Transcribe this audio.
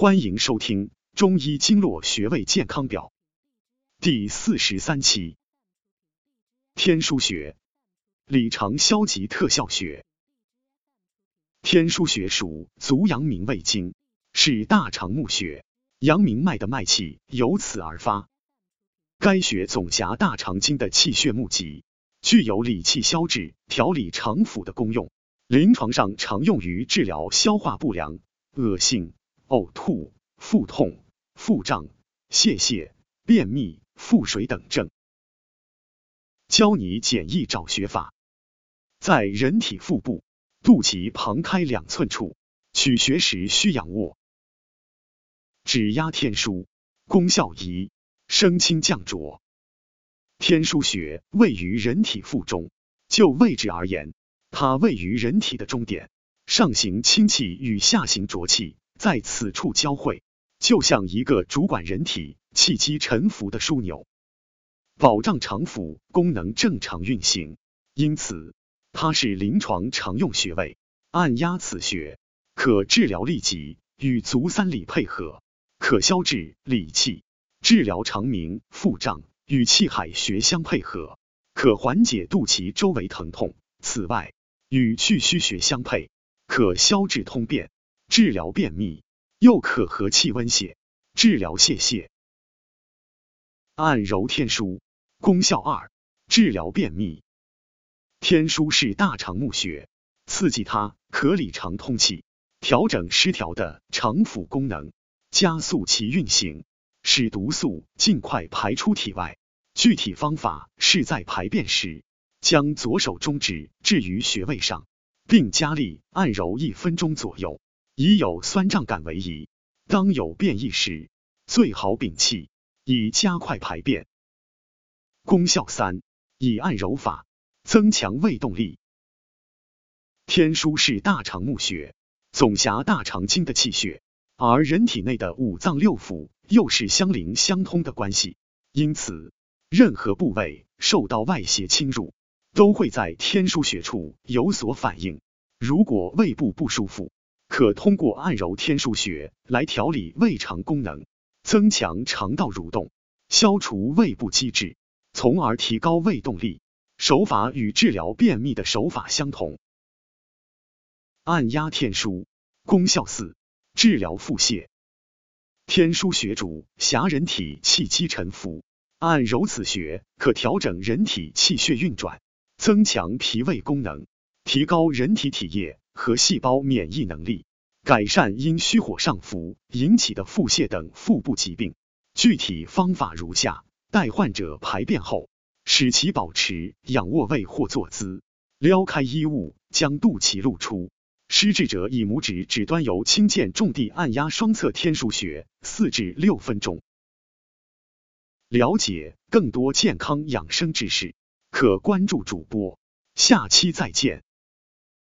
欢迎收听《中医经络穴位健康表》第四十三期。天枢穴，里肠消极特效穴。天枢穴属足阳明胃经，是大肠募穴，阳明脉的脉气由此而发。该穴总辖大肠经的气血募集，具有理气消滞、调理肠腑的功用。临床上常用于治疗消化不良、恶心。呕吐、腹痛、腹胀、泄泻、便秘、腹水等症。教你简易找穴法，在人体腹部肚脐旁开两寸处取穴时需仰卧，指压天枢，功效一：升清降浊。天枢穴位于人体腹中，就位置而言，它位于人体的中点，上行清气与下行浊气。在此处交汇，就像一个主管人体气机沉浮的枢纽，保障肠腑功能正常运行。因此，它是临床常用穴位。按压此穴，可治疗痢疾，与足三里配合，可消滞理气；治疗肠鸣、腹胀，与气海穴相配合，可缓解肚脐周围疼痛。此外，与去虚穴相配，可消滞通便。治疗便秘，又可和气温泻，治疗泄泻。按揉天枢，功效二：治疗便秘。天枢是大肠募穴，刺激它可理肠通气，调整失调的肠腑功能，加速其运行，使毒素尽快排出体外。具体方法是在排便时，将左手中指置于穴位上，并加力按揉一分钟左右。以有酸胀感为宜，当有便意时，最好屏气，以加快排便。功效三：以按揉法增强胃动力。天枢是大肠募穴，总辖大肠经的气血，而人体内的五脏六腑又是相邻相通的关系，因此任何部位受到外邪侵入，都会在天枢穴处有所反应。如果胃部不舒服，可通过按揉天枢穴来调理胃肠功能，增强肠道蠕动，消除胃部积滞，从而提高胃动力。手法与治疗便秘的手法相同。按压天枢，功效四：治疗腹泻。天枢穴主狭人体气机沉浮，按揉此穴可调整人体气血运转，增强脾胃功能，提高人体体液。和细胞免疫能力，改善因虚火上浮引起的腹泻等腹部疾病。具体方法如下：待患者排便后，使其保持仰卧位或坐姿，撩开衣物，将肚脐露出。施治者以拇指指端由轻剑重地按压双侧天枢穴四至六分钟。了解更多健康养生知识，可关注主播。下期再见。